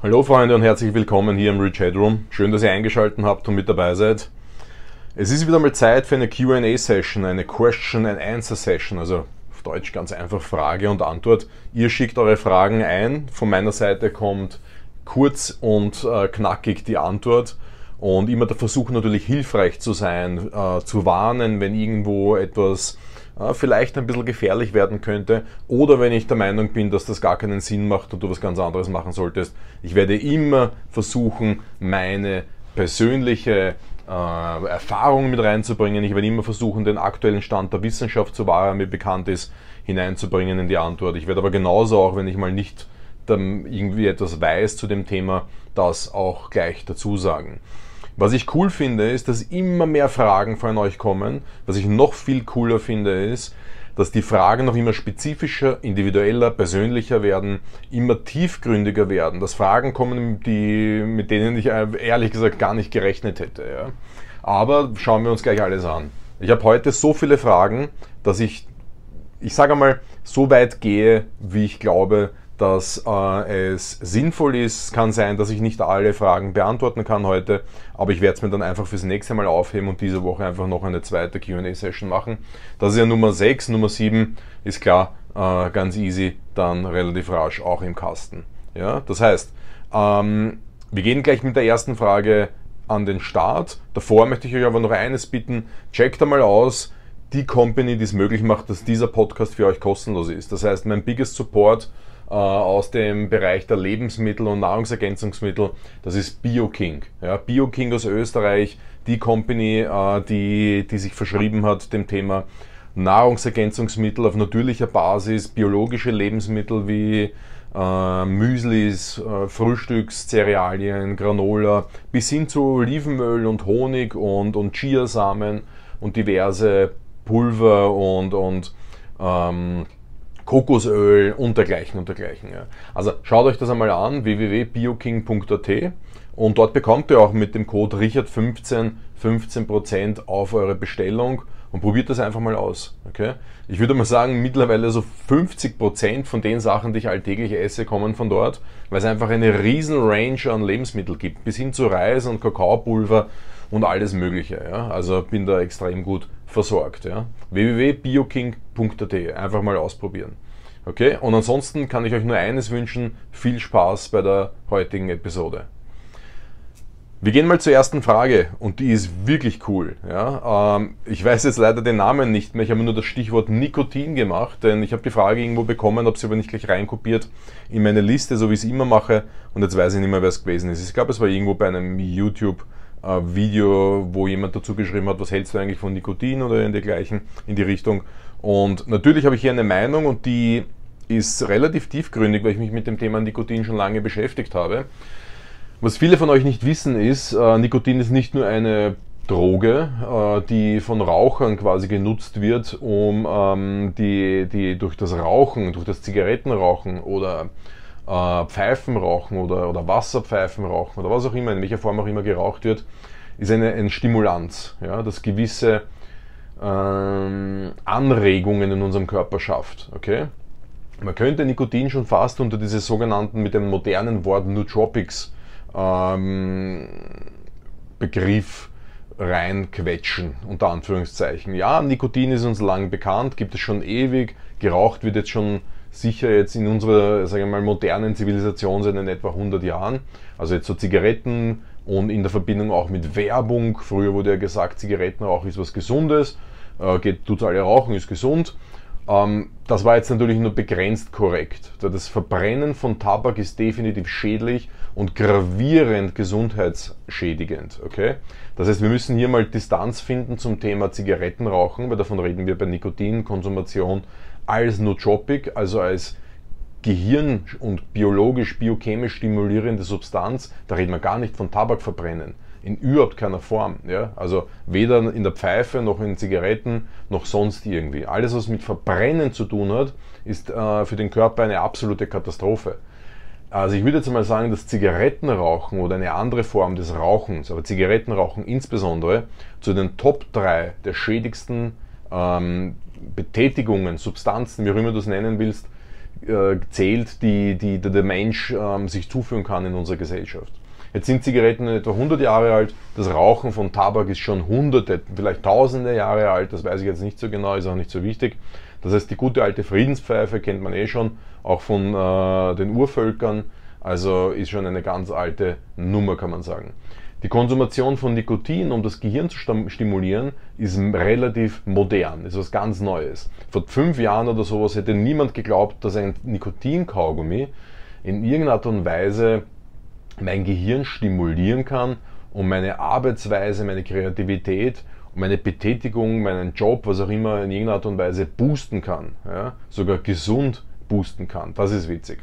Hallo Freunde und herzlich willkommen hier im Rich Headroom. Schön, dass ihr eingeschaltet habt und mit dabei seid. Es ist wieder mal Zeit für eine QA-Session, eine Question and Answer Session, also auf Deutsch ganz einfach Frage und Antwort. Ihr schickt eure Fragen ein, von meiner Seite kommt kurz und äh, knackig die Antwort und immer der Versuch natürlich hilfreich zu sein, äh, zu warnen, wenn irgendwo etwas vielleicht ein bisschen gefährlich werden könnte oder wenn ich der Meinung bin, dass das gar keinen Sinn macht und du was ganz anderes machen solltest. Ich werde immer versuchen, meine persönliche äh, Erfahrung mit reinzubringen. Ich werde immer versuchen, den aktuellen Stand der Wissenschaft, so wahr er mir bekannt ist, hineinzubringen in die Antwort. Ich werde aber genauso auch, wenn ich mal nicht irgendwie etwas weiß zu dem Thema, das auch gleich dazu sagen. Was ich cool finde, ist, dass immer mehr Fragen von euch kommen. Was ich noch viel cooler finde, ist, dass die Fragen noch immer spezifischer, individueller, persönlicher werden, immer tiefgründiger werden. Dass Fragen kommen, die, mit denen ich ehrlich gesagt gar nicht gerechnet hätte. Ja. Aber schauen wir uns gleich alles an. Ich habe heute so viele Fragen, dass ich, ich sage einmal, so weit gehe, wie ich glaube, dass äh, es sinnvoll ist. Kann sein, dass ich nicht alle Fragen beantworten kann heute, aber ich werde es mir dann einfach fürs nächste Mal aufheben und diese Woche einfach noch eine zweite QA-Session machen. Das ist ja Nummer 6, Nummer 7 ist klar, äh, ganz easy, dann relativ rasch auch im Kasten. Ja? Das heißt, ähm, wir gehen gleich mit der ersten Frage an den Start. Davor möchte ich euch aber noch eines bitten, checkt einmal aus, die Company, die es möglich macht, dass dieser Podcast für euch kostenlos ist. Das heißt, mein biggest Support aus dem Bereich der Lebensmittel und Nahrungsergänzungsmittel. Das ist BioKing. Ja, BioKing aus Österreich, die Company, äh, die, die sich verschrieben hat dem Thema Nahrungsergänzungsmittel auf natürlicher Basis, biologische Lebensmittel wie äh, Müslis, äh, Frühstückscerealien, Granola, bis hin zu Olivenöl und Honig und, und Chiasamen und diverse Pulver und, und ähm, Kokosöl und dergleichen und dergleichen. Ja. Also schaut euch das einmal an, www.bioking.at und dort bekommt ihr auch mit dem Code Richard15 15% auf eure Bestellung und probiert das einfach mal aus. Okay? Ich würde mal sagen, mittlerweile so 50% von den Sachen, die ich alltäglich esse, kommen von dort, weil es einfach eine riesen Range an Lebensmitteln gibt, bis hin zu Reis und Kakaopulver und alles Mögliche. Ja? Also bin da extrem gut versorgt. Ja? www.bioking.at, einfach mal ausprobieren. Okay, und ansonsten kann ich euch nur eines wünschen, viel Spaß bei der heutigen Episode. Wir gehen mal zur ersten Frage und die ist wirklich cool. Ja? Ähm, ich weiß jetzt leider den Namen nicht mehr, ich habe nur das Stichwort Nikotin gemacht, denn ich habe die Frage irgendwo bekommen, habe sie aber nicht gleich reinkopiert in meine Liste, so wie ich es immer mache und jetzt weiß ich nicht mehr, wer es gewesen ist. Ich glaube, es war irgendwo bei einem YouTube- Video, wo jemand dazu geschrieben hat, was hältst du eigentlich von Nikotin oder in dergleichen, in die Richtung. Und natürlich habe ich hier eine Meinung und die ist relativ tiefgründig, weil ich mich mit dem Thema Nikotin schon lange beschäftigt habe. Was viele von euch nicht wissen ist, äh, Nikotin ist nicht nur eine Droge, äh, die von Rauchern quasi genutzt wird, um ähm, die, die durch das Rauchen, durch das Zigarettenrauchen oder äh, Pfeifen rauchen oder, oder Wasserpfeifen rauchen oder was auch immer, in welcher Form auch immer geraucht wird, ist eine, eine Stimulanz, ja, das gewisse ähm, Anregungen in unserem Körper schafft. Okay? Man könnte Nikotin schon fast unter diese sogenannten mit dem modernen Wort Nootropics ähm, Begriff reinquetschen, unter Anführungszeichen. Ja, Nikotin ist uns lang bekannt, gibt es schon ewig, geraucht wird jetzt schon sicher jetzt in unserer, sagen wir mal, modernen Zivilisation seit in etwa 100 Jahren. Also jetzt so Zigaretten und in der Verbindung auch mit Werbung. Früher wurde ja gesagt, Zigarettenrauch ist was Gesundes, äh, geht, tut alle rauchen, ist gesund. Ähm, das war jetzt natürlich nur begrenzt korrekt. Das Verbrennen von Tabak ist definitiv schädlich und gravierend gesundheitsschädigend. Okay? Das heißt, wir müssen hier mal Distanz finden zum Thema Zigarettenrauchen, weil davon reden wir bei Nikotinkonsumation als Nootropic, also als Gehirn- und biologisch, biochemisch stimulierende Substanz, da reden wir gar nicht von Tabakverbrennen. In überhaupt keiner Form. Ja? Also weder in der Pfeife noch in Zigaretten noch sonst irgendwie. Alles, was mit Verbrennen zu tun hat, ist äh, für den Körper eine absolute Katastrophe. Also ich würde jetzt mal sagen, dass Zigarettenrauchen oder eine andere Form des Rauchens, aber Zigarettenrauchen insbesondere, zu den Top 3 der schädigsten ähm, Betätigungen, Substanzen, wie auch immer du es nennen willst, äh, zählt, die, die, die der Mensch ähm, sich zuführen kann in unserer Gesellschaft. Jetzt sind Zigaretten etwa 100 Jahre alt, das Rauchen von Tabak ist schon hunderte, vielleicht tausende Jahre alt, das weiß ich jetzt nicht so genau, ist auch nicht so wichtig. Das heißt, die gute alte Friedenspfeife kennt man eh schon, auch von äh, den Urvölkern, also ist schon eine ganz alte Nummer, kann man sagen. Die Konsumation von Nikotin, um das Gehirn zu stimulieren, ist relativ modern, ist was ganz Neues. Vor fünf Jahren oder sowas hätte niemand geglaubt, dass ein Nikotinkaugummi in irgendeiner Art und Weise mein Gehirn stimulieren kann und meine Arbeitsweise, meine Kreativität meine Betätigung, meinen Job, was auch immer, in irgendeiner Art und Weise boosten kann. Ja? Sogar gesund boosten kann. Das ist witzig.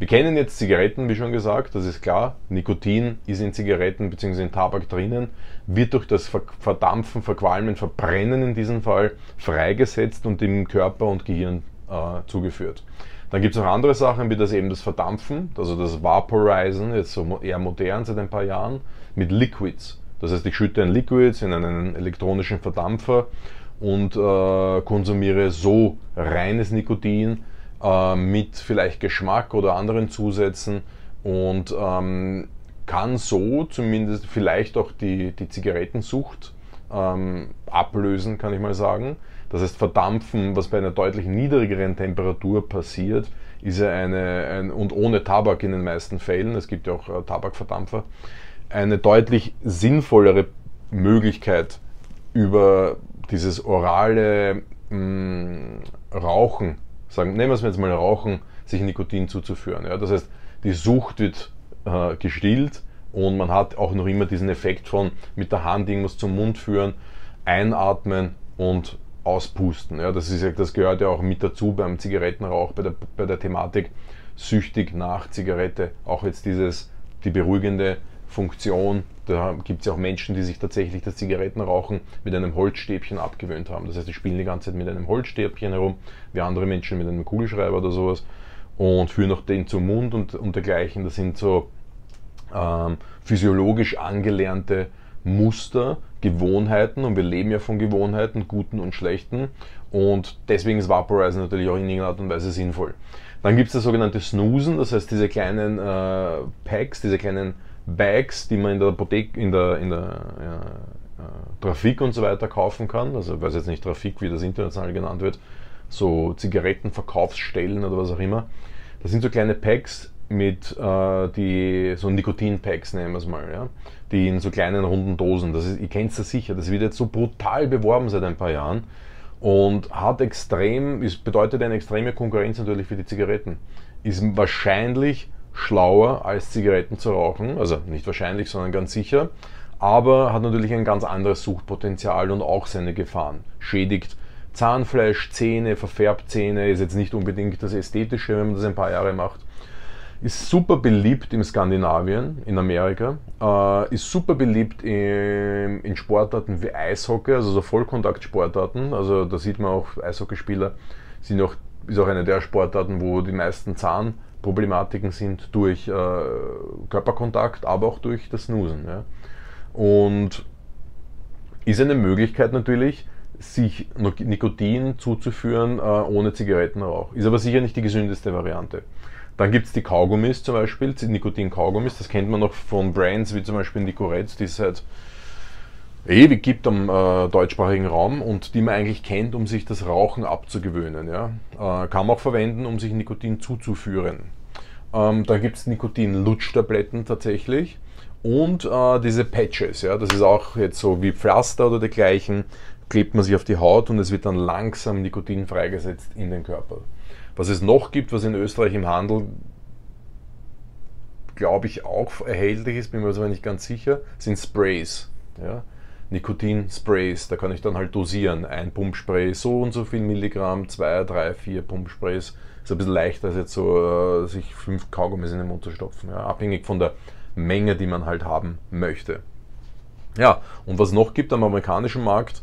Wir kennen jetzt Zigaretten, wie schon gesagt, das ist klar. Nikotin ist in Zigaretten bzw. in Tabak drinnen, wird durch das Verdampfen, Verqualmen, Verbrennen in diesem Fall freigesetzt und dem Körper und Gehirn äh, zugeführt. Dann gibt es noch andere Sachen, wie das eben das Verdampfen, also das Vaporisen, jetzt so eher modern seit ein paar Jahren, mit Liquids. Das heißt, ich schütte ein Liquid in einen elektronischen Verdampfer und äh, konsumiere so reines Nikotin, äh, mit vielleicht Geschmack oder anderen Zusätzen und ähm, kann so zumindest vielleicht auch die, die Zigarettensucht ähm, ablösen, kann ich mal sagen. Das heißt, verdampfen, was bei einer deutlich niedrigeren Temperatur passiert, ist ja eine, ein, und ohne Tabak in den meisten Fällen, es gibt ja auch äh, Tabakverdampfer, eine deutlich sinnvollere Möglichkeit über dieses orale mh, mm, Rauchen sagen, nehmen wir es jetzt mal Rauchen, sich Nikotin zuzuführen. Ja? Das heißt, die Sucht wird äh, gestillt und man hat auch noch immer diesen Effekt von mit der Hand irgendwas zum Mund führen, einatmen und auspusten. Ja? Das, ist, das gehört ja auch mit dazu beim Zigarettenrauch, bei der, bei der Thematik süchtig nach Zigarette. Auch jetzt dieses, die beruhigende Funktion. Da gibt es ja auch Menschen, die sich tatsächlich das Zigarettenrauchen mit einem Holzstäbchen abgewöhnt haben. Das heißt, die spielen die ganze Zeit mit einem Holzstäbchen herum, wie andere Menschen mit einem Kugelschreiber oder sowas und führen auch den zum Mund und, und dergleichen. Das sind so ähm, physiologisch angelernte Muster, Gewohnheiten und wir leben ja von Gewohnheiten, guten und schlechten und deswegen ist Vaporizer natürlich auch in irgendeiner Art und Weise sinnvoll. Dann gibt es das sogenannte Snoosen, das heißt diese kleinen äh, Packs, diese kleinen Bags, die man in der Apotheke, in der, in der ja, äh, Trafik und so weiter kaufen kann. Also ich weiß jetzt nicht Trafik, wie das international genannt wird, so Zigarettenverkaufsstellen oder was auch immer. Das sind so kleine Packs mit äh, die so Nikotin-Packs nehmen wir es mal, ja, die in so kleinen runden Dosen. Das ist, ihr kennt es sicher. Das wird jetzt so brutal beworben seit ein paar Jahren und hat extrem, ist, bedeutet eine extreme Konkurrenz natürlich für die Zigaretten. Ist wahrscheinlich schlauer als Zigaretten zu rauchen, also nicht wahrscheinlich, sondern ganz sicher, aber hat natürlich ein ganz anderes Suchtpotenzial und auch seine Gefahren. Schädigt Zahnfleisch, Zähne, verfärbt Zähne, ist jetzt nicht unbedingt das Ästhetische, wenn man das ein paar Jahre macht. Ist super beliebt in Skandinavien, in Amerika, äh, ist super beliebt in, in Sportarten wie Eishockey, also so Vollkontaktsportarten. Also da sieht man auch, Eishockeyspieler sind auch, ist auch eine der Sportarten, wo die meisten Zahn Problematiken sind durch äh, Körperkontakt, aber auch durch das Snoosen. Ja. Und ist eine Möglichkeit natürlich, sich Nikotin zuzuführen äh, ohne Zigarettenrauch. Ist aber sicher nicht die gesündeste Variante. Dann gibt es die Kaugummis zum Beispiel, Nikotin-Kaugummis, das kennt man noch von Brands wie zum Beispiel Nicorette, die seit ewig gibt am äh, deutschsprachigen Raum und die man eigentlich kennt, um sich das Rauchen abzugewöhnen. Ja? Äh, kann man auch verwenden, um sich Nikotin zuzuführen. Ähm, dann gibt es Nikotin-Lutschtabletten tatsächlich und äh, diese Patches. Ja? Das ist auch jetzt so wie Pflaster oder dergleichen, klebt man sich auf die Haut und es wird dann langsam Nikotin freigesetzt in den Körper. Was es noch gibt, was in Österreich im Handel glaube ich auch erhältlich ist, bin mir aber nicht ganz sicher, sind Sprays. Ja? Nikotin-Sprays. Da kann ich dann halt dosieren. Ein Pumpspray so und so viel Milligramm, zwei, drei, vier Pumpsprays. Ist ein bisschen leichter als jetzt so, äh, sich fünf Kaugummis in den Mund zu stopfen. Ja, abhängig von der Menge, die man halt haben möchte. Ja, und was noch gibt am amerikanischen Markt,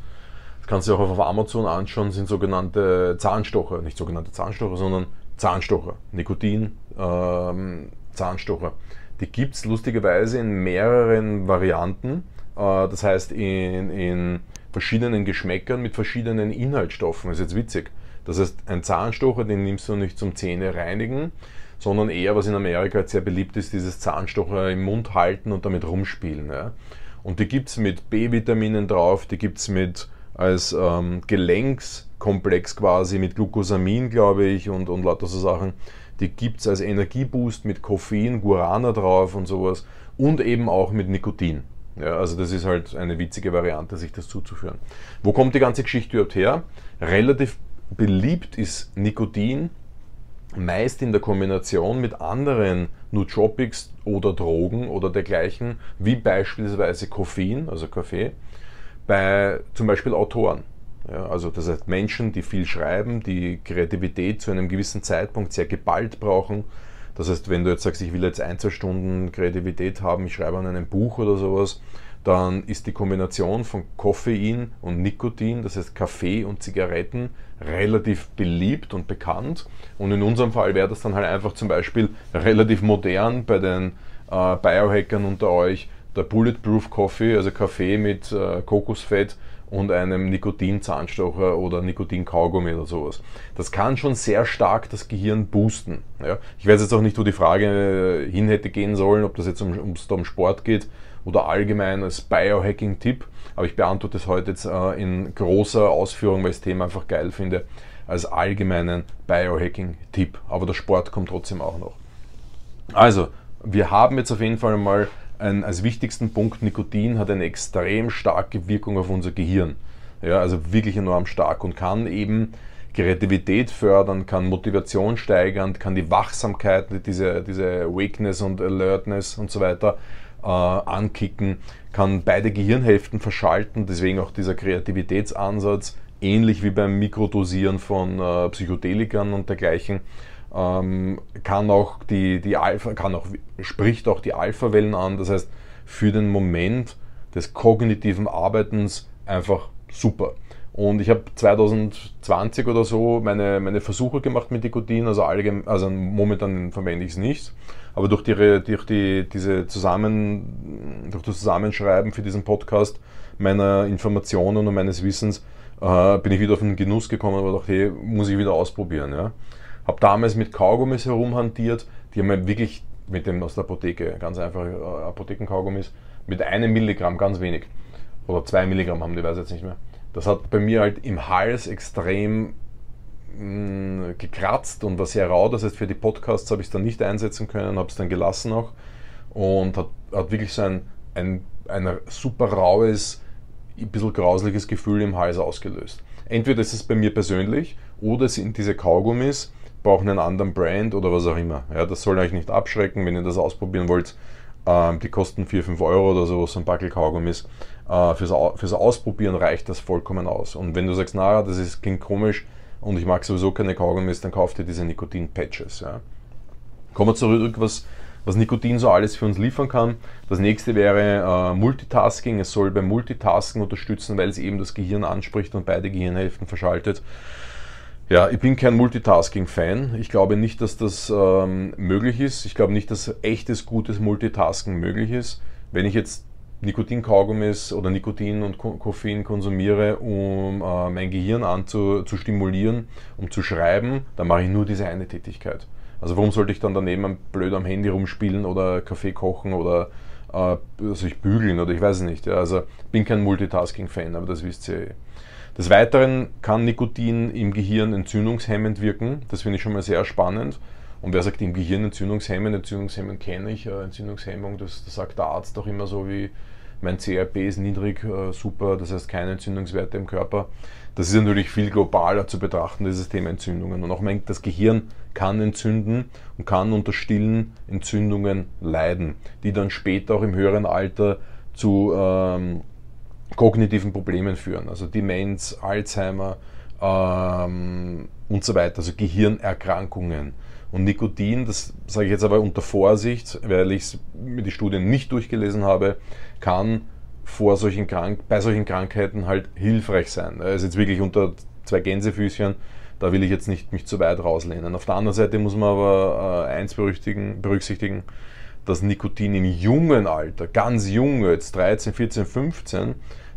das kannst du auch auf Amazon anschauen, sind sogenannte Zahnstocher. Nicht sogenannte Zahnstocher, sondern Zahnstocher. Nikotin, ähm, Zahnstocher. Die gibt es lustigerweise in mehreren Varianten. Äh, das heißt in, in verschiedenen Geschmäckern mit verschiedenen Inhaltsstoffen. Das ist jetzt witzig. Das heißt, ein Zahnstocher, den nimmst du nicht zum Zähne reinigen, sondern eher, was in Amerika sehr beliebt ist, dieses Zahnstocher im Mund halten und damit rumspielen. Ja. Und die gibt es mit B-Vitaminen drauf, die gibt es mit als ähm, Gelenkskomplex quasi mit Glucosamin, glaube ich, und, und lauter so Sachen. Die gibt es als Energieboost mit Koffein, Guarana drauf und sowas und eben auch mit Nikotin. Ja, also das ist halt eine witzige Variante, sich das zuzuführen. Wo kommt die ganze Geschichte überhaupt her? Relativ beliebt ist Nikotin meist in der Kombination mit anderen Nootropics oder Drogen oder dergleichen, wie beispielsweise Koffein, also Kaffee, bei zum Beispiel Autoren. Ja, also das heißt Menschen, die viel schreiben, die Kreativität zu einem gewissen Zeitpunkt sehr geballt brauchen. Das heißt, wenn du jetzt sagst, ich will jetzt ein, zwei Stunden Kreativität haben, ich schreibe an einem Buch oder sowas, dann ist die Kombination von Koffein und Nikotin, das heißt Kaffee und Zigaretten, relativ beliebt und bekannt. Und in unserem Fall wäre das dann halt einfach zum Beispiel relativ modern bei den äh, Biohackern unter euch, der Bulletproof Coffee, also Kaffee mit äh, Kokosfett und einem Nikotinzahnstocher oder Nikotin-Kaugummi oder sowas. Das kann schon sehr stark das Gehirn boosten. Ja? Ich weiß jetzt auch nicht, wo die Frage äh, hin hätte gehen sollen, ob das jetzt um, ums, um Sport geht oder allgemein als Biohacking-Tipp, aber ich beantworte es heute jetzt äh, in großer Ausführung, weil ich das Thema einfach geil finde, als allgemeinen Biohacking-Tipp. Aber der Sport kommt trotzdem auch noch. Also, wir haben jetzt auf jeden Fall mal ein, als wichtigsten Punkt, Nikotin hat eine extrem starke Wirkung auf unser Gehirn. Ja, also wirklich enorm stark und kann eben Kreativität fördern, kann Motivation steigern, kann die Wachsamkeit, diese, diese Awakeness und Alertness und so weiter äh, ankicken, kann beide Gehirnhälften verschalten, deswegen auch dieser Kreativitätsansatz, ähnlich wie beim Mikrodosieren von äh, Psychedelikern und dergleichen ähm, kann auch die, die Alpha, kann auch, spricht auch die Alpha-Wellen an. Das heißt, für den Moment des kognitiven Arbeitens einfach super. Und ich habe 2020 oder so meine, meine Versuche gemacht mit Nikotin, also, allgemein, also momentan verwende ich es nicht. Aber durch, die, durch, die, diese Zusammen, durch das Zusammenschreiben für diesen Podcast meiner Informationen und meines Wissens äh, bin ich wieder auf den Genuss gekommen und dachte, hey, muss ich wieder ausprobieren. Ja? Habe damals mit Kaugummis herumhantiert, die haben mir wirklich mit dem aus der Apotheke, ganz einfach äh, Apothekenkaugummis, mit einem Milligramm, ganz wenig. Oder zwei Milligramm haben die, weiß jetzt nicht mehr. Das hat bei mir halt im Hals extrem mh, mm, gekratzt und war sehr rau. Das heißt, für die Podcasts habe ich es dann nicht einsetzen können, habe es dann gelassen auch. Und hat, hat wirklich so ein, ein, ein super raues, ein bisschen grausliches Gefühl im Hals ausgelöst. Entweder ist es bei mir persönlich oder sind diese Kaugummis brauchen einen anderen Brand oder was auch immer. Ja, das soll euch nicht abschrecken, wenn ihr das ausprobieren wollt. Ähm, die kosten 4, 5 Euro oder so, so ein Backel Kaugummis. Äh, fürs, fürs Ausprobieren reicht das vollkommen aus. Und wenn du sagst, naja, das ist, klingt komisch und ich mag sowieso keine Kaugummis, dann kauft ihr diese Nikotin-Patches. Ja. Kommen wir zurück, was, was Nikotin so alles für uns liefern kann. Das nächste wäre äh, Multitasking. Es soll beim Multitasking unterstützen, weil es eben das Gehirn anspricht und beide Gehirnhälften verschaltet. Ja, ich bin kein Multitasking-Fan. Ich glaube nicht, dass das ähm, möglich ist. Ich glaube nicht, dass echtes, gutes Multitasking möglich ist. Wenn ich jetzt Nikotin-Kaugummis oder Nikotin und Koffein konsumiere, um äh, mein Gehirn anzustimulieren, um zu schreiben, dann mache ich nur diese eine Tätigkeit. Also warum sollte ich dann daneben blöd am Handy rumspielen oder Kaffee kochen oder äh, sich bügeln oder ich weiß nicht. Ja. Also bin kein Multitasking-Fan, aber das wisst ihr eh. Des Weiteren kann Nikotin im Gehirn entzündungshemmend wirken. Das finde ich schon mal sehr spannend. Und wer sagt im Gehirn entzündungshemmend? Entzündungshemmend kenne ich. Äh, Entzündungshemmung, das, das, sagt der Arzt auch immer so wie mein CRP ist niedrig, äh, super, das heißt keine Entzündungswerte im Körper. Das ist natürlich viel globaler zu betrachten, dieses Thema Entzündungen. Und auch das Gehirn kann entzünden und kann unter stillen Entzündungen leiden, die dann später auch im höheren Alter zu ähm, kognitiven Problemen führen, also Demenz, Alzheimer ähm, und so weiter, also Gehirnerkrankungen. Und Nikotin, das sage ich jetzt aber unter Vorsicht, weil ich mir die Studien nicht durchgelesen habe, kann vor solchen Krank bei solchen Krankheiten halt hilfreich sein. Das ist jetzt wirklich unter zwei Gänsefüßchen, da will ich jetzt nicht mich zu weit rauslehnen. Auf der anderen Seite muss man aber äh, eins berücksichtigen, dass Nikotin im jungen Alter, ganz jung, jetzt 13, 14, 15,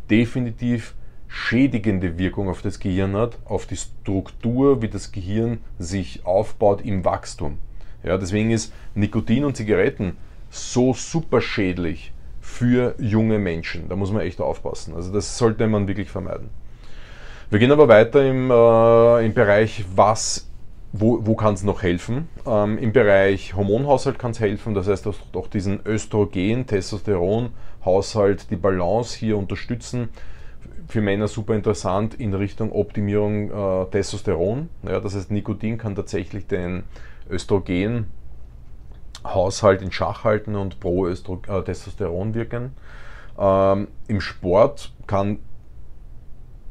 definitiv schädigende Wirkung auf das Gehirn hat, auf die Struktur, wie das Gehirn sich aufbaut im Wachstum. Ja, deswegen ist Nikotin und Zigaretten so super schädlich für junge Menschen. Da muss man echt aufpassen. Also das sollte man wirklich vermeiden. Wir gehen aber weiter im, äh, im Bereich, was, wo, wo kann es noch helfen? Ähm, Im Bereich Hormonhaushalt kann es helfen, das heißt auch diesen Östrogen, Testosteron, Haushalt, die Balance hier unterstützen. Für Männer super interessant in Richtung Optimierung äh, Testosteron. Ja, das heißt, Nikotin kann tatsächlich den Östrogen Haushalt in Schach halten und pro Östro äh, Testosteron wirken. Ähm, Im Sport kann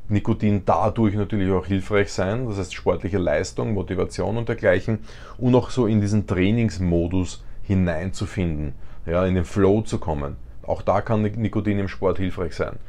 Nikotin dadurch natürlich auch hilfreich sein, das heißt sportliche Leistung, Motivation und dergleichen und auch so in diesen Trainingsmodus hineinzufinden, ja, in den Flow zu kommen. Auch da kann Nikotin im Sport hilfreich sein.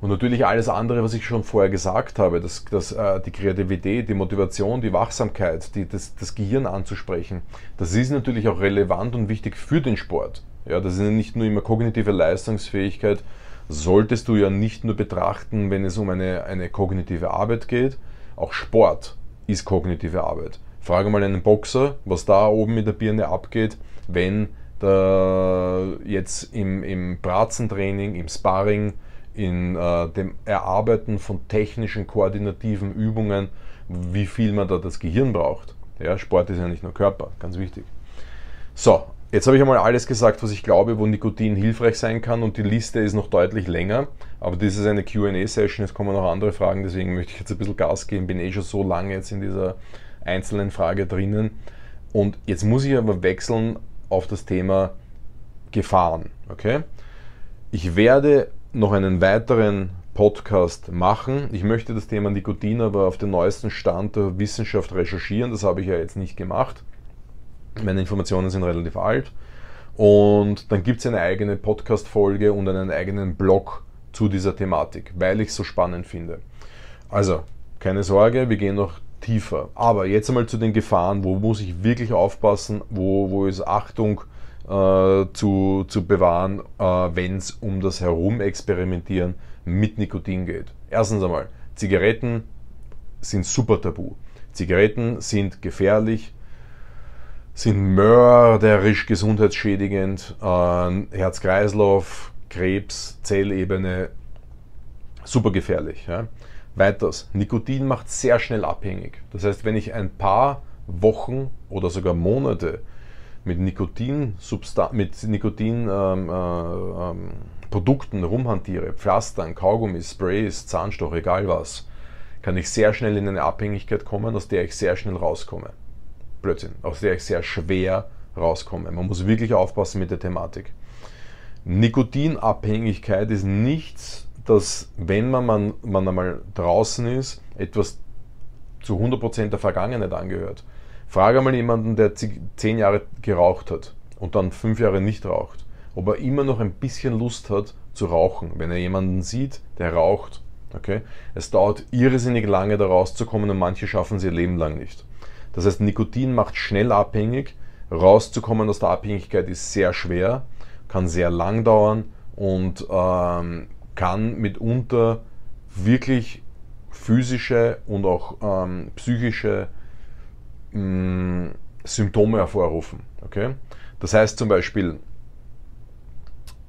Und natürlich alles andere, was ich schon vorher gesagt habe, das, das, äh, die Kreativität, die Motivation, die Wachsamkeit, die, das, das Gehirn anzusprechen, das ist natürlich auch relevant und wichtig für den Sport. Ja, das ist nicht nur immer kognitive Leistungsfähigkeit, solltest du ja nicht nur betrachten, wenn es um eine, eine kognitive Arbeit geht, auch Sport ist kognitive Arbeit. Frage mal einen Boxer, was da oben mit der Birne abgeht, wenn da jetzt im, im Bratzentraining, im Sparring, in äh, dem Erarbeiten von technischen, koordinativen Übungen, wie viel man da das Gehirn braucht. Ja, Sport ist ja nicht nur Körper, ganz wichtig. So, jetzt habe ich einmal alles gesagt, was ich glaube, wo Nikotin hilfreich sein kann und die Liste ist noch deutlich länger, aber das ist eine QA-Session, es kommen noch andere Fragen, deswegen möchte ich jetzt ein bisschen Gas geben, bin eh schon so lange jetzt in dieser einzelnen Frage drinnen und jetzt muss ich aber wechseln auf das Thema Gefahren. Okay? Ich werde noch einen weiteren Podcast machen. Ich möchte das Thema Nikotin aber auf den neuesten Stand der Wissenschaft recherchieren. Das habe ich ja jetzt nicht gemacht. Meine Informationen sind relativ alt. Und dann gibt es eine eigene Podcast-Folge und einen eigenen Blog zu dieser Thematik, weil ich es so spannend finde. Also, keine Sorge, wir gehen noch tiefer. Aber jetzt einmal zu den Gefahren, wo muss ich wirklich aufpassen, wo, wo ist Achtung, äh, zu, zu bewahren, äh, wenn es um das Herumexperimentieren mit Nikotin geht. Erstens einmal, Zigaretten sind super tabu. Zigaretten sind gefährlich, sind mörderisch gesundheitsschädigend, äh, Herz-Kreislauf, Krebs, Zellebene, super gefährlich. Ja. Weiters, Nikotin macht sehr schnell abhängig. Das heißt, wenn ich ein paar Wochen oder sogar Monate mit Nikotin, mit Nikotin ähm, äh, ähm, rumhantiere, Pflastern, Kaugummis, Sprays, Zahnstoch, egal was, kann ich sehr schnell in eine Abhängigkeit kommen, aus der ich sehr schnell rauskomme. Blödsinn, aus der ich sehr schwer rauskomme. Man muss wirklich aufpassen mit der Thematik. Nikotinabhängigkeit ist nichts, das, wenn man, man, man einmal draußen ist, etwas zu 100% der Vergangenheit angehört. Frage mal jemanden, der zehn Jahre geraucht hat und dann fünf Jahre nicht raucht, ob er immer noch ein bisschen Lust hat zu rauchen, wenn er jemanden sieht, der raucht. Okay? Es dauert irrsinnig lange, da rauszukommen und manche schaffen es ihr Leben lang nicht. Das heißt, Nikotin macht schnell abhängig. Rauszukommen aus der Abhängigkeit ist sehr schwer, kann sehr lang dauern und ähm, kann mitunter wirklich physische und auch ähm, psychische mh, Symptome hervorrufen. Okay? Das heißt zum Beispiel,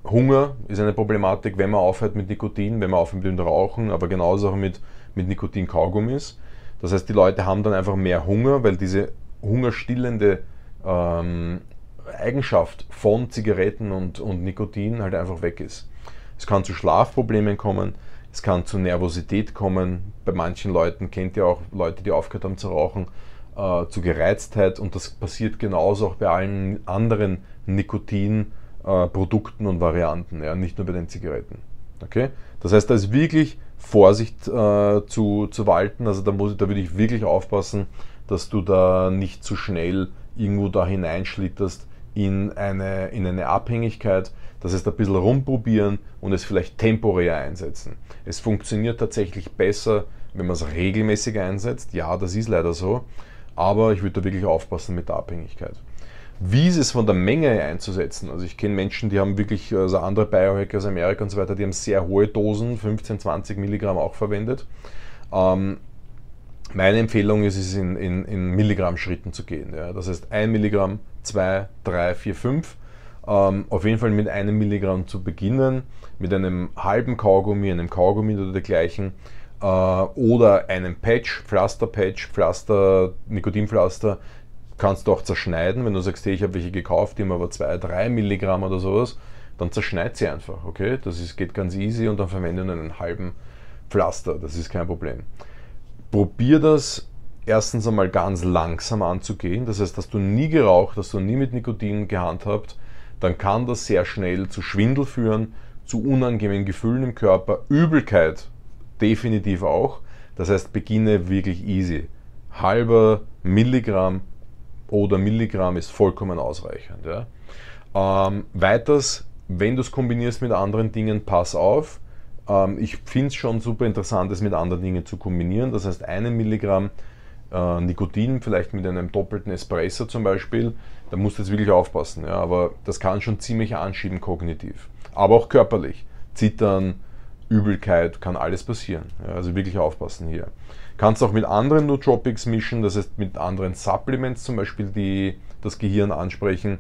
Hunger ist eine Problematik, wenn man aufhört mit Nikotin, wenn man aufhört mit dem Rauchen, aber genauso auch mit, mit Nikotin-Kaugummis. Das heißt, die Leute haben dann einfach mehr Hunger, weil diese hungerstillende ähm, Eigenschaft von Zigaretten und, und Nikotin halt einfach weg ist. Es kann zu Schlafproblemen kommen, es kann zu Nervosität kommen. Bei manchen Leuten kennt ihr auch Leute, die aufgehört haben zu rauchen, äh, zu Gereiztheit und das passiert genauso auch bei allen anderen Nikotinprodukten äh, und Varianten, ja, nicht nur bei den Zigaretten. Okay? Das heißt, da ist wirklich Vorsicht äh, zu, zu walten. Also da, muss, da würde ich wirklich aufpassen, dass du da nicht zu schnell irgendwo da hineinschlitterst in eine, in eine Abhängigkeit. Das heißt, ein bisschen rumprobieren und es vielleicht temporär einsetzen. Es funktioniert tatsächlich besser, wenn man es regelmäßig einsetzt. Ja, das ist leider so aber ich würde da wirklich aufpassen mit der Abhängigkeit. Wie ist es von der Menge einzusetzen? Also ich kenne Menschen, die haben wirklich, also andere Biohacker aus Amerika und so weiter, die haben sehr hohe Dosen, 15, 20 Milligramm auch verwendet. Ähm, meine Empfehlung ist es, in, in, in Milligramm-Schritten zu gehen. Ja. Das heißt 1 Milligramm, 2, 3, 4, 5. Ähm, auf jeden Fall mit einem Milligramm zu beginnen, mit einem halben Kaugummi, einem Kaugummi oder dergleichen äh, oder einem Patch, Pflasterpatch, Pflaster, Nikotinpflaster, kannst du auch zerschneiden. Wenn du sagst, hey, ich habe welche gekauft, die haben aber 2, 3 Milligramm oder sowas, dann zerschneid sie einfach, okay? Das ist, geht ganz easy und dann verwende einen halben Pflaster, das ist kein Problem. Probier das erstens einmal ganz langsam anzugehen, das heißt, dass du nie geraucht, dass du nie mit Nikotin gehandhabt, dann kann das sehr schnell zu Schwindel führen, zu unangenehmen Gefühlen im Körper, Übelkeit definitiv auch. Das heißt, beginne wirklich easy. Halber Milligramm oder Milligramm ist vollkommen ausreichend. Ja. Ähm, weiters, wenn du es kombinierst mit anderen Dingen, pass auf. Ähm, ich finde es schon super interessant, es mit anderen Dingen zu kombinieren. Das heißt, einen Milligramm äh, Nikotin, vielleicht mit einem doppelten Espresso zum Beispiel, da musst du jetzt wirklich aufpassen. Ja. Aber das kann schon ziemlich anschieben kognitiv. Aber auch körperlich. Zittern, Übelkeit, kann alles passieren. Ja, also wirklich aufpassen hier. Kannst auch mit anderen Nootropics mischen, das heißt mit anderen Supplements zum Beispiel, die das Gehirn ansprechen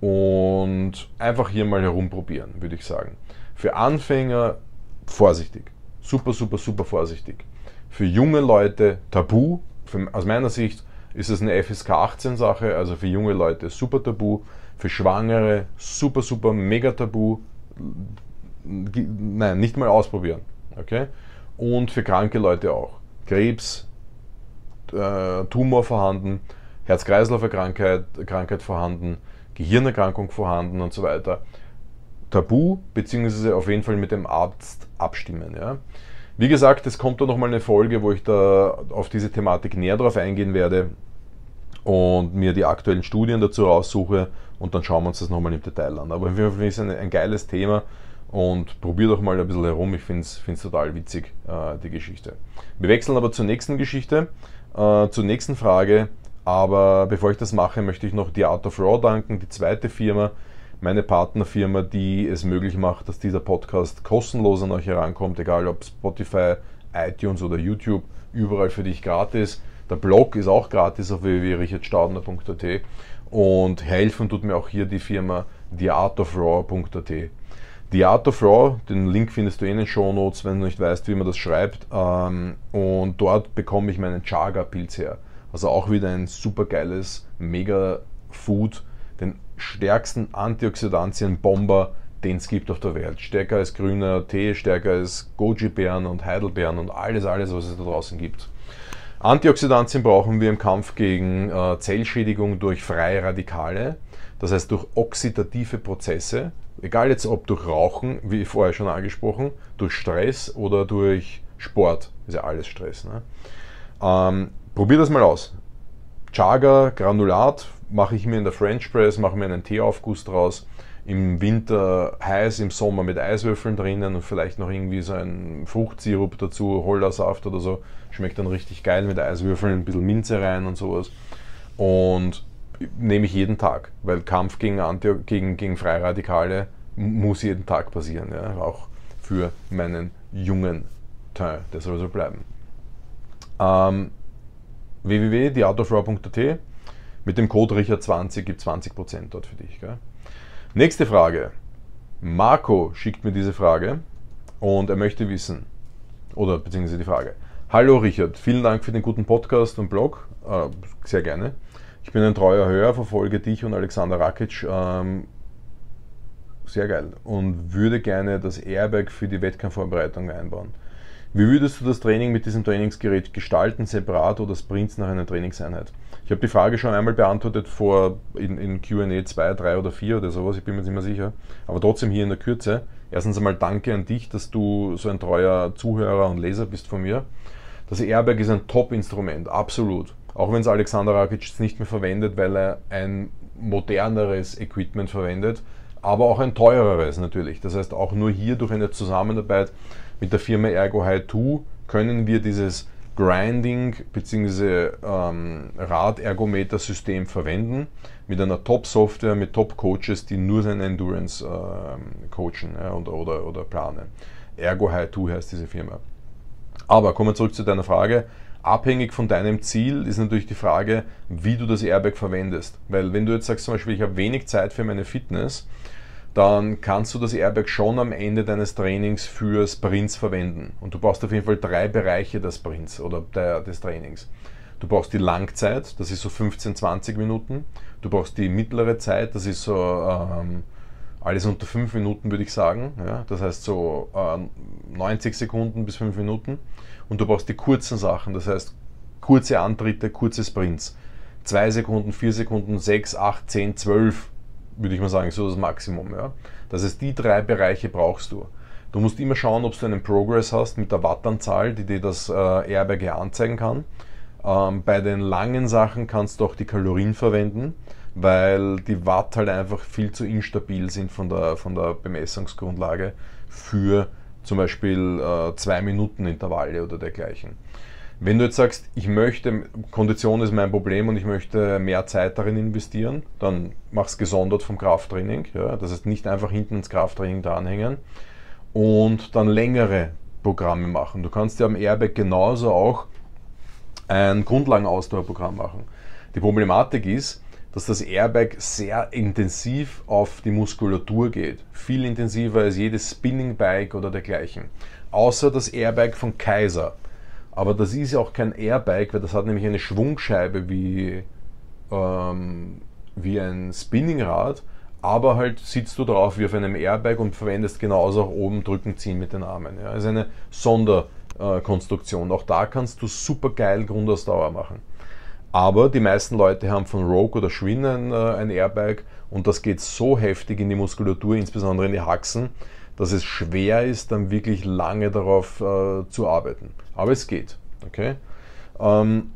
und einfach hier mal herumprobieren, würde ich sagen. Für Anfänger vorsichtig. Super, super, super vorsichtig. Für junge Leute tabu. Für, aus meiner Sicht ist es eine FSK 18 Sache, also für junge Leute super tabu. Für Schwangere super, super, mega tabu nein, nicht mal ausprobieren. Okay? Und für kranke Leute auch. Krebs, äh, Tumor vorhanden, Herz-Kreislauf-Krankheit Krankheit vorhanden, Gehirnerkrankung vorhanden und so weiter. Tabu, beziehungsweise auf jeden Fall mit dem Arzt abstimmen. Ja? Wie gesagt, es kommt da nochmal eine Folge, wo ich da auf diese Thematik näher drauf eingehen werde und mir die aktuellen Studien dazu raussuche und dann schauen wir uns das nochmal im Detail an. Aber für mich ist es ein, ein geiles Thema und probier doch mal ein bisschen herum. Ich finde es total witzig, äh, die Geschichte. Wir wechseln aber zur nächsten Geschichte, äh, zur nächsten Frage. Aber bevor ich das mache, möchte ich noch die Art of Raw danken, die zweite Firma, meine Partnerfirma, die es möglich macht, dass dieser Podcast kostenlos an euch herankommt, egal ob Spotify, iTunes oder YouTube, überall für dich gratis. Der Blog ist auch gratis auf www.richardstaudner.at und helfen tut mir auch hier die Firma theartofraw.at. The Art of Raw, den Link findest du eh in den Show Notes, wenn du nicht weißt, wie man das schreibt. Ähm, und dort bekomme ich meinen Chaga-Pilz her. Also auch wieder ein super geiles Mega-Food, den stärksten Antioxidantien-Bomber, den es gibt auf der Welt. Stärker als grüner Tee, stärker als Goji-Beeren und Heidelbeeren und alles, alles, was es da draußen gibt. Antioxidantien brauchen wir im Kampf gegen äh, Zellschädigung durch freie Radikale, das heißt durch oxidative Prozesse egal jetzt ob durch Rauchen, wie vorher schon angesprochen, durch Stress oder durch Sport, ist ja alles Stress. Ne? Ähm, probier das mal aus. Chaga, Granulat, mache ich mir in der French Press, mache mir einen Teeaufguss draus. Im Winter heiß, im Sommer mit Eiswürfeln drinnen und vielleicht noch irgendwie so ein Fruchtsirup dazu, Holdersaft oder so. Schmeckt dann richtig geil mit Eiswürfeln, ein bisschen Minze rein und sowas. Und nehme ich jeden Tag, weil Kampf gegen, Anti gegen, gegen Freiradikale muss jeden Tag passieren, ja? auch für meinen jungen Teil, der soll so bleiben. Ähm, www.theartofraw.at mit dem Code Richard20 gibt 20% dort für dich. Gell? Nächste Frage. Marco schickt mir diese Frage und er möchte wissen, oder beziehungsweise die Frage. Hallo Richard, vielen Dank für den guten Podcast und Blog. Äh, sehr gerne. Ich bin ein treuer Hörer, verfolge dich und Alexander Rakic. Ähm, sehr geil. Und würde gerne das Airbag für die Wettkampfvorbereitung einbauen. Wie würdest du das Training mit diesem Trainingsgerät gestalten, separat oder Sprints nach einer Trainingseinheit? Ich habe die Frage schon einmal beantwortet vor in, in QA 2, 3 oder 4 oder sowas, ich bin mir nicht mehr sicher. Aber trotzdem hier in der Kürze. Erstens einmal danke an dich, dass du so ein treuer Zuhörer und Leser bist von mir. Das Airbag ist ein Top-Instrument, absolut. Auch wenn es Alexander Rakic nicht mehr verwendet, weil er ein moderneres Equipment verwendet, aber auch ein teureres natürlich. Das heißt, auch nur hier durch eine Zusammenarbeit mit der Firma Ergo High 2 können wir dieses Grinding bzw. Ähm, Radergometer-System verwenden mit einer Top-Software, mit Top-Coaches, die nur seine Endurance ähm, coachen ja, oder, oder, oder planen. Ergo High 2 heißt diese Firma. Aber kommen wir zurück zu deiner Frage. Abhängig von deinem Ziel ist natürlich die Frage, wie du das Airbag verwendest. Weil wenn du jetzt sagst zum Beispiel, ich habe wenig Zeit für meine Fitness, dann kannst du das Airbag schon am Ende deines Trainings für Sprints verwenden. Und du brauchst auf jeden Fall drei Bereiche des Sprints oder der, des Trainings. Du brauchst die Langzeit, das ist so 15, 20 Minuten. Du brauchst die mittlere Zeit, das ist so ähm, alles unter 5 Minuten, würde ich sagen. Ja? Das heißt so äh, 90 Sekunden bis 5 Minuten. Und du brauchst die kurzen Sachen, das heißt kurze Antritte, kurze Sprints. 2 Sekunden, 4 Sekunden, 6, 8, 10, 12 würde ich mal sagen, so das Maximum. Ja? Das heißt, die drei Bereiche brauchst du. Du musst immer schauen, ob du einen Progress hast mit der Wattanzahl, die dir das äh, Airbag anzeigen kann. Ähm, bei den langen Sachen kannst du auch die Kalorien verwenden, weil die Watt halt einfach viel zu instabil sind von der, von der Bemessungsgrundlage für zum Beispiel äh, zwei Minuten Intervalle oder dergleichen. Wenn du jetzt sagst, ich möchte, Kondition ist mein Problem und ich möchte mehr Zeit darin investieren, dann mach es gesondert vom Krafttraining. Ja? Das heißt, nicht einfach hinten ins Krafttraining dranhängen und dann längere Programme machen. Du kannst ja am Airbag genauso auch ein Grundlagenausdauerprogramm machen. Die Problematik ist, dass das Airbag sehr intensiv auf die Muskulatur geht. Viel intensiver als jedes Spinning Bike oder dergleichen. Außer das Airbag von Kaiser. Aber das ist ja auch kein Airbike, weil das hat nämlich eine Schwungscheibe wie, ähm, wie ein Spinningrad, aber halt sitzt du drauf wie auf einem Airbike und verwendest genauso auch oben drücken, ziehen mit den Armen. Ja. Das ist eine Sonderkonstruktion. Auch da kannst du super geil Grundausdauer machen. Aber die meisten Leute haben von Rogue oder Schwinn ein, äh, ein Airbike und das geht so heftig in die Muskulatur, insbesondere in die Haxen, dass es schwer ist, dann wirklich lange darauf äh, zu arbeiten. Aber es geht. Okay? Ähm,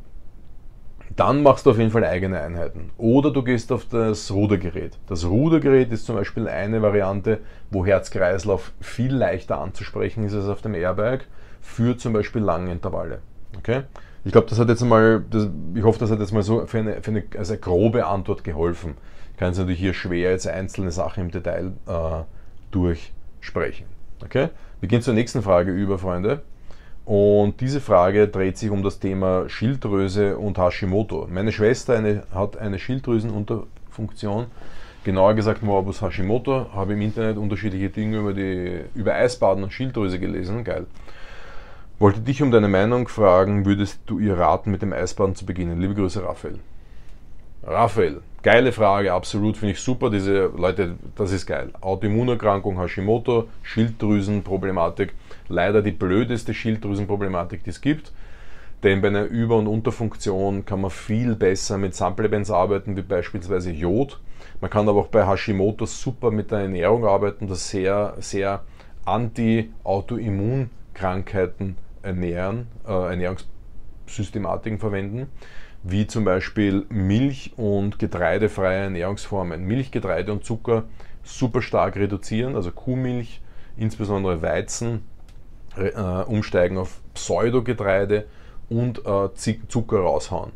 dann machst du auf jeden Fall eigene Einheiten. Oder du gehst auf das Rudergerät. Das Rudergerät ist zum Beispiel eine Variante, wo Herz-Kreislauf viel leichter anzusprechen ist als auf dem Airbag für zum Beispiel lange Intervalle. Okay? Ich glaube, das hat jetzt mal, das, ich hoffe, das hat jetzt mal so für eine, für eine, also eine grobe Antwort geholfen. Ich kann es natürlich hier schwer jetzt einzelne Sachen im Detail äh, durchsprechen. Okay? Wir gehen zur nächsten Frage über, Freunde. Und diese Frage dreht sich um das Thema Schilddrüse und Hashimoto. Meine Schwester eine, hat eine Schilddrüsenunterfunktion, genauer gesagt Morbus Hashimoto, habe im Internet unterschiedliche Dinge über, die, über Eisbaden und Schilddrüse gelesen, geil. Wollte dich um deine Meinung fragen, würdest du ihr raten, mit dem Eisbaden zu beginnen? Liebe Grüße, Raphael. Raphael, geile Frage, absolut, finde ich super. Diese Leute, das ist geil. Autoimmunerkrankung, Hashimoto, Schilddrüsenproblematik, leider die blödeste Schilddrüsenproblematik, die es gibt. Denn bei einer Über- und Unterfunktion kann man viel besser mit Supplements arbeiten, wie beispielsweise Jod. Man kann aber auch bei Hashimoto super mit der Ernährung arbeiten, das sehr, sehr anti-Autoimmunkrankheiten ernähren, äh, Ernährungssystematiken verwenden, wie zum Beispiel Milch- und getreidefreie Ernährungsformen. Milch, Getreide und Zucker super stark reduzieren, also Kuhmilch, insbesondere Weizen, äh, umsteigen auf Pseudogetreide und äh, Zucker raushauen.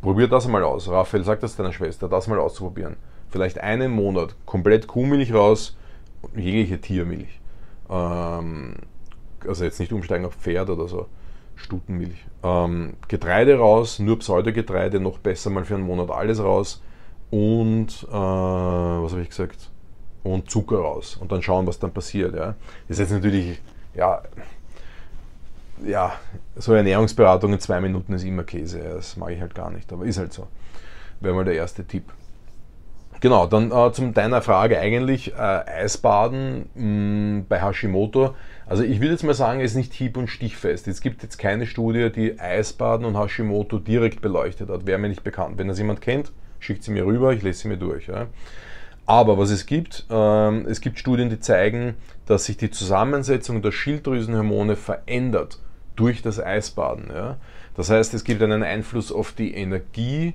Probier das mal aus. Raphael, sag das deiner Schwester, das mal auszuprobieren. Vielleicht einen Monat komplett Kuhmilch raus, jegliche Tiermilch. Ähm, also jetzt nicht umsteigen auf Pferd oder so, Stutenmilch. Ähm, Getreide raus, nur Pseudogetreide, noch besser mal für einen Monat alles raus und äh, was habe ich gesagt? Und Zucker raus und dann schauen, was dann passiert. Ja. Das ist jetzt natürlich, ja, ja, so Ernährungsberatung in zwei Minuten ist immer Käse. Das mag ich halt gar nicht, aber ist halt so. Wäre mal der erste Tipp. Genau, dann äh, zu deiner Frage eigentlich äh, Eisbaden mh, bei Hashimoto. Also ich würde jetzt mal sagen, es ist nicht hieb- und stichfest. Es gibt jetzt keine Studie, die Eisbaden und Hashimoto direkt beleuchtet hat. Wäre mir nicht bekannt. Wenn das jemand kennt, schickt sie mir rüber, ich lese sie mir durch. Ja. Aber was es gibt, ähm, es gibt Studien, die zeigen, dass sich die Zusammensetzung der Schilddrüsenhormone verändert durch das Eisbaden. Ja. Das heißt, es gibt einen Einfluss auf die Energie,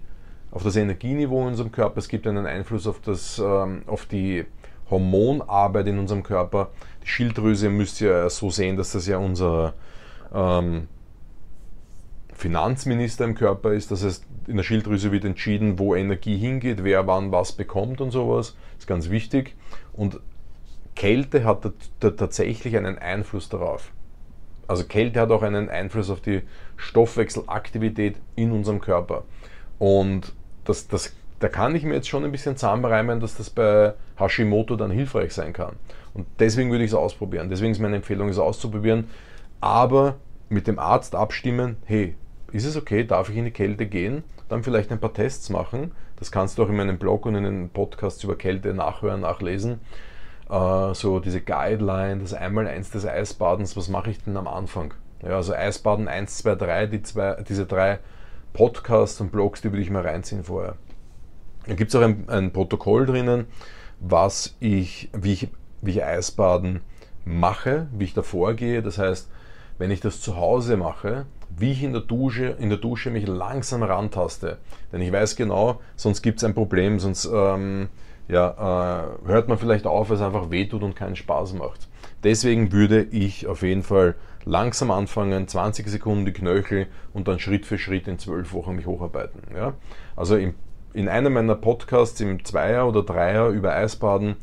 auf das Energieniveau in unserem Körper, es gibt einen Einfluss auf, das, ähm, auf die Hormonarbeit in unserem Körper. Die Schilddrüse müsst ihr so sehen, dass das ja unser, ähm, Finanzminister im Körper ist. Das heißt, in der Schilddrüse wird entschieden, wo Energie hingeht, wer wann was bekommt und sowas. Das ist ganz wichtig. Und Kälte hat tatsächlich einen Einfluss darauf. Also Kälte hat auch einen Einfluss auf die Stoffwechselaktivität in unserem Körper. Und das, das, da kann ich mir jetzt schon ein bisschen zusammenreimen, dass das bei Hashimoto dann hilfreich sein kann. Und deswegen würde ich es ausprobieren. Deswegen ist meine Empfehlung, es auszuprobieren. Aber mit dem Arzt abstimmen, hey, ist es okay, darf ich in die Kälte gehen? Dann vielleicht ein paar Tests machen. Das kannst du auch in meinem Blog und in den Podcasts über Kälte nachhören, nachlesen. Uh, so diese Guideline, das Einmaleins des Eisbadens, was mache ich denn am Anfang? Ja, also Eisbaden 1, 2, 3, die zwei, diese drei Podcasts und Blogs, die würde ich mal reinziehen vorher. Da gibt es auch ein, ein, Protokoll drinnen, was ich, wie ich, wie ich Eisbaden mache, wie ich da vorgehe. Das heißt, wenn ich das zu Hause mache, wie ich in der Dusche, in der Dusche mich langsam rantaste. Denn ich weiß genau, sonst gibt es ein Problem, sonst ähm, ja, äh, hört man vielleicht auf, weil es einfach wehtut und keinen Spaß macht. Deswegen würde ich auf jeden Fall langsam anfangen, 20 Sekunden die Knöchel und dann Schritt für Schritt in 12 Wochen mich hocharbeiten. Ja? Also im, in einem meiner Podcasts im Zweier oder Dreier über Eisbaden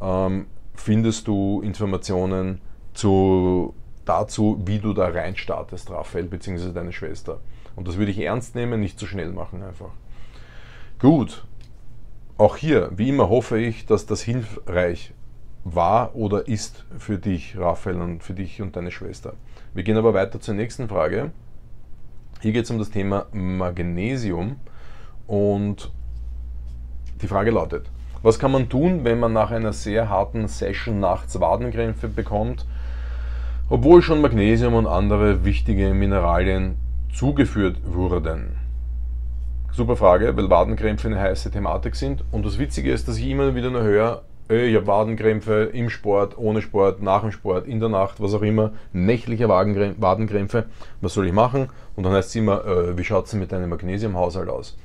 ähm, findest du Informationen zu, dazu, wie du da rein startest, Raphael bzw. deine Schwester. Und das würde ich ernst nehmen, nicht zu schnell machen einfach. Gut, auch hier, wie immer, hoffe ich, dass das hilfreich war oder ist für dich, Raphael, und für dich und deine Schwester. Wir gehen aber weiter zur nächsten Frage. Hier geht es um das Thema Magnesium und die Frage lautet, was kann man tun, wenn man nach einer sehr harten Session nachts Wadenkrämpfe bekommt, obwohl schon Magnesium und andere wichtige Mineralien zugeführt wurden? Super Frage, weil Wadenkrämpfe eine heiße Thematik sind. Und das Witzige ist, dass ich immer wieder nur höre, ich habe Wadenkrämpfe im Sport, ohne Sport, nach dem Sport, in der Nacht, was auch immer, nächtliche Wadenkrämpfe. Was soll ich machen? Und dann heißt es immer, äh, wie schaut es mit deinem Magnesiumhaushalt aus?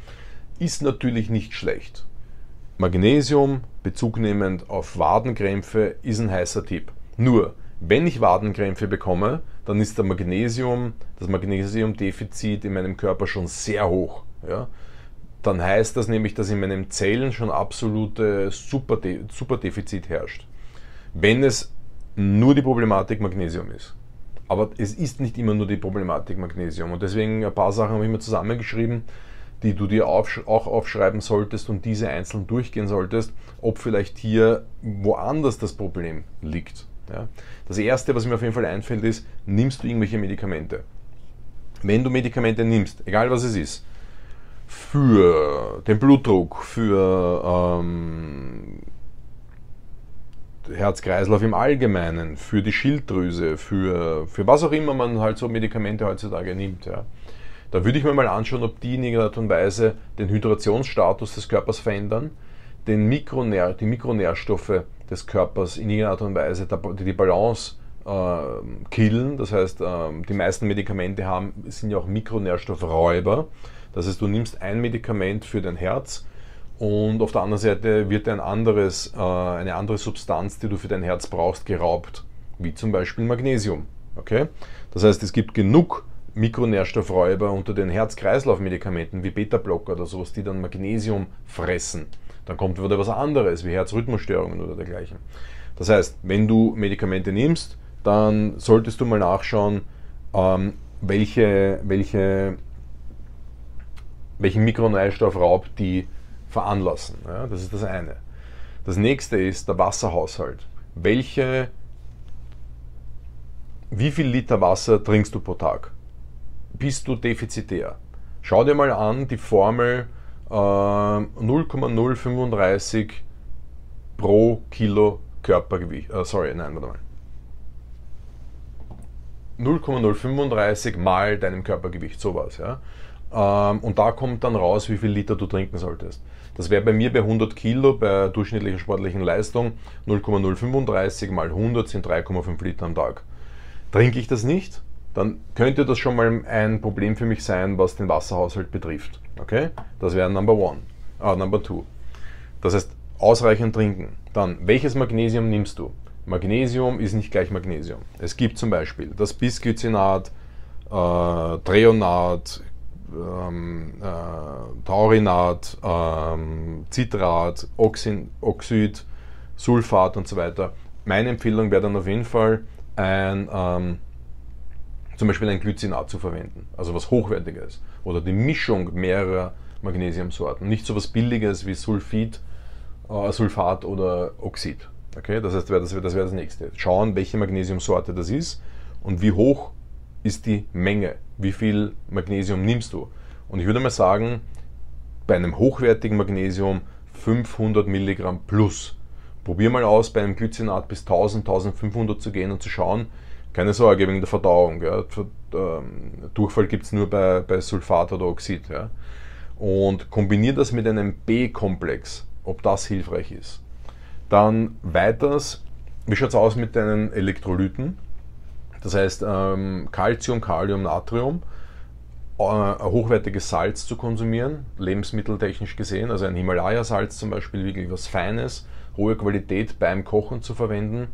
Ist natürlich nicht schlecht. Magnesium, bezugnehmend auf Wadenkrämpfe, ist ein heißer Tipp. Nur, wenn ich Wadenkrämpfe bekomme, dann ist Magnesium, das Magnesiumdefizit in meinem Körper schon sehr hoch ja, dann heißt das nämlich, dass in meinen Zellen schon absolute Superde Superdefizit herrscht. Wenn es nur die Problematik Magnesium ist. Aber es ist nicht immer nur die Problematik Magnesium. Und deswegen ein paar Sachen habe ich mir zusammengeschrieben, die du dir auch aufschreiben solltest und diese einzeln durchgehen solltest, ob vielleicht hier woanders das Problem liegt. Ja. Das erste, was mir auf jeden Fall einfällt, ist, nimmst du irgendwelche Medikamente? Wenn du Medikamente nimmst, egal was es ist, für den Blutdruck, für ähm, Herz-Kreislauf im Allgemeinen, für die Schilddrüse, für, für was auch immer man halt so Medikamente heutzutage nimmt. Ja. Da würde ich mir mal anschauen, ob die in irgendeiner Art und Weise den Hydrationsstatus des Körpers verändern, den Mikronähr, die Mikronährstoffe des Körpers in irgendeiner Art und Weise die, Balance äh, killen. Das heißt, äh, die meisten Medikamente haben, sind ja auch Mikronährstoffräuber. Das heißt, du nimmst ein Medikament für dein Herz und auf der anderen Seite wird ein anderes, äh, eine andere Substanz, die du für dein Herz brauchst, geraubt, wie zum Beispiel Magnesium. Okay? Das heißt, es gibt genug Mikronährstoffräuber unter den Herz-Kreislauf-Medikamenten wie Beta-Blocker oder sowas, die dann Magnesium fressen. Dann kommt wieder was anderes, wie Herzrhythmusstörungen oder dergleichen. Das heißt, wenn du Medikamente nimmst, dann solltest du mal nachschauen, ähm, welche, welche welchen Mikronährstoffraub die veranlassen. Ja, das ist das eine. Das nächste ist der Wasserhaushalt. Welche, wie viel Liter Wasser trinkst du pro Tag? Bist du defizitär? Schau dir mal an die Formel äh, 0,035 pro Kilo Körpergewicht. Äh, sorry, nein, warte mal. 0,035 mal deinem Körpergewicht, sowas. Ja? Ähm, und da kommt dann raus, wie viel Liter du trinken solltest. Das wäre bei mir bei 100 Kilo bei durchschnittlicher sportlichen Leistung 0,035 mal 100 sind 3,5 Liter am Tag. Trinke ich das nicht, dann könnte das schon mal ein Problem für mich sein, was den Wasserhaushalt betrifft. Okay? Das wäre Number One. Ah, Number Two. Das heißt, ausreichend trinken. Dann, welches Magnesium nimmst du? Magnesium ist nicht gleich Magnesium. Es gibt zum Beispiel das Bisglycinat, äh, Treonat, ähm, äh, Taurinat, ähm, Citrat, Oxin, Oxid, Sulfat und so weiter. Meine Empfehlung wäre dann auf jeden Fall ein, ähm, zum Beispiel ein Glycinat zu verwenden, also was Hochwertiges. Oder die Mischung mehrerer Magnesiumsorten. Nicht so was Billiges wie Sulfid, äh, Sulfat oder Oxid. Okay? Das heißt, das wäre das, wär das nächste. Schauen, welche Magnesiumsorte das ist und wie hoch ist die Menge. Wie viel Magnesium nimmst du? Und ich würde mal sagen, bei einem hochwertigen Magnesium 500 Milligramm plus. Probier mal aus, bei einem Glycinat bis 1000, 1500 zu gehen und zu schauen. Keine Sorge wegen der Verdauung. Ja. Ähm, Durchfall gibt es nur bei, bei Sulfat oder Oxid. Ja. Und kombiniere das mit einem B-Komplex, ob das hilfreich ist. Dann weiters, wie schaut es aus mit deinen Elektrolyten? Das heißt, ähm, Calcium, Kalium, Natrium, äh, hochwertiges Salz zu konsumieren, lebensmitteltechnisch gesehen, also ein Himalaya-Salz zum Beispiel, wirklich was Feines, hohe Qualität beim Kochen zu verwenden,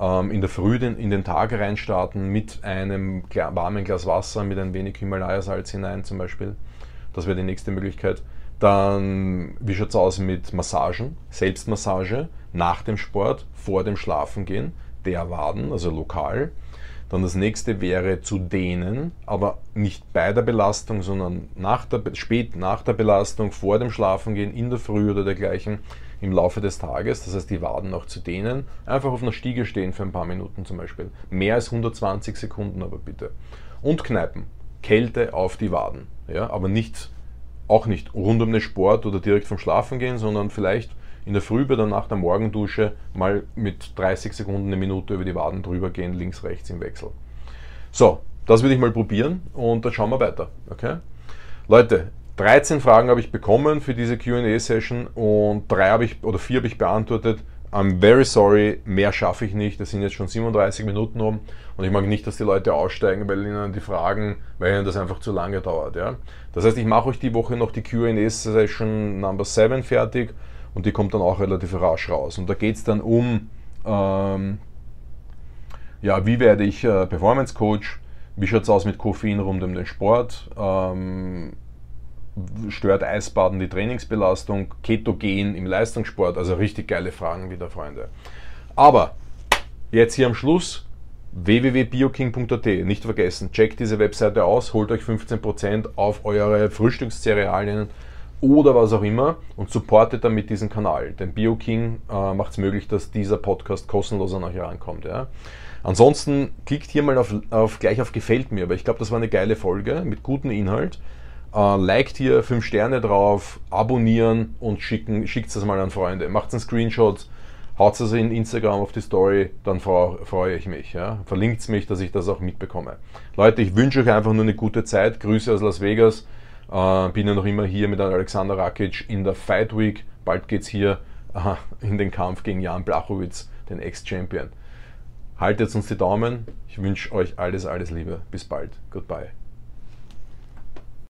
ähm, in der Früh den, in den Tag reinstarten mit einem warmen Glas Wasser, mit ein wenig Himalaya-Salz hinein zum Beispiel. Das wäre die nächste Möglichkeit. Dann, wie schaut es aus mit Massagen, Selbstmassage nach dem Sport, vor dem Schlafengehen, der Waden, also lokal. Dann das nächste wäre zu dehnen, aber nicht bei der Belastung, sondern nach der, spät nach der Belastung, vor dem Schlafengehen, in der Früh oder dergleichen im Laufe des Tages. Das heißt, die Waden noch zu dehnen. Einfach auf einer Stiege stehen für ein paar Minuten zum Beispiel. Mehr als 120 Sekunden aber bitte. Und kneipen. Kälte auf die Waden. Ja, aber nicht, auch nicht rund um den Sport oder direkt vom Schlafen gehen, sondern vielleicht in der Früh oder nach der Morgendusche mal mit 30 Sekunden eine Minute über die Waden drüber gehen, links, rechts im Wechsel. So, das würde ich mal probieren und dann schauen wir weiter. Okay? Leute, 13 Fragen habe ich bekommen für diese QA-Session und drei habe ich oder vier habe ich beantwortet. I'm very sorry, mehr schaffe ich nicht. Das sind jetzt schon 37 Minuten um und ich mag nicht, dass die Leute aussteigen, weil ihnen die Fragen, weil ihnen das einfach zu lange dauert. Ja? Das heißt, ich mache euch die Woche noch die QA-Session Number 7 fertig und die kommt dann auch relativ rasch raus. Und da geht es dann um, ähm, ja, wie werde ich äh, Performance Coach, wie schaut es aus mit Koffein rund um den Sport, ähm, stört Eisbaden die Trainingsbelastung, Ketogen im Leistungssport, also richtig geile Fragen wieder, Freunde. Aber jetzt hier am Schluss www.bioking.at. Nicht vergessen, checkt diese Webseite aus, holt euch 15% auf eure Frühstückscerealien oder was auch immer und supportet damit diesen Kanal. Denn BioKing äh, macht es möglich, dass dieser Podcast kostenlos an euch herankommt. Ja. Ansonsten klickt hier mal auf, auf, gleich auf Gefällt mir, weil ich glaube, das war eine geile Folge mit gutem Inhalt. Äh, liked hier 5 Sterne drauf, abonnieren und schickt es mal an Freunde. Macht einen Screenshot, haut es in Instagram auf die Story, dann freue freu ich mich. Ja. Verlinkt es mich, dass ich das auch mitbekomme. Leute, ich wünsche euch einfach nur eine gute Zeit. Grüße aus Las Vegas. Äh, bin ja noch immer hier mit Alexander Rakic in der Fight Week. Bald geht es hier äh, in den Kampf gegen Jan Blachowitz, den Ex-Champion. Haltet uns die Daumen. Ich wünsche euch alles, alles Liebe. Bis bald. Goodbye.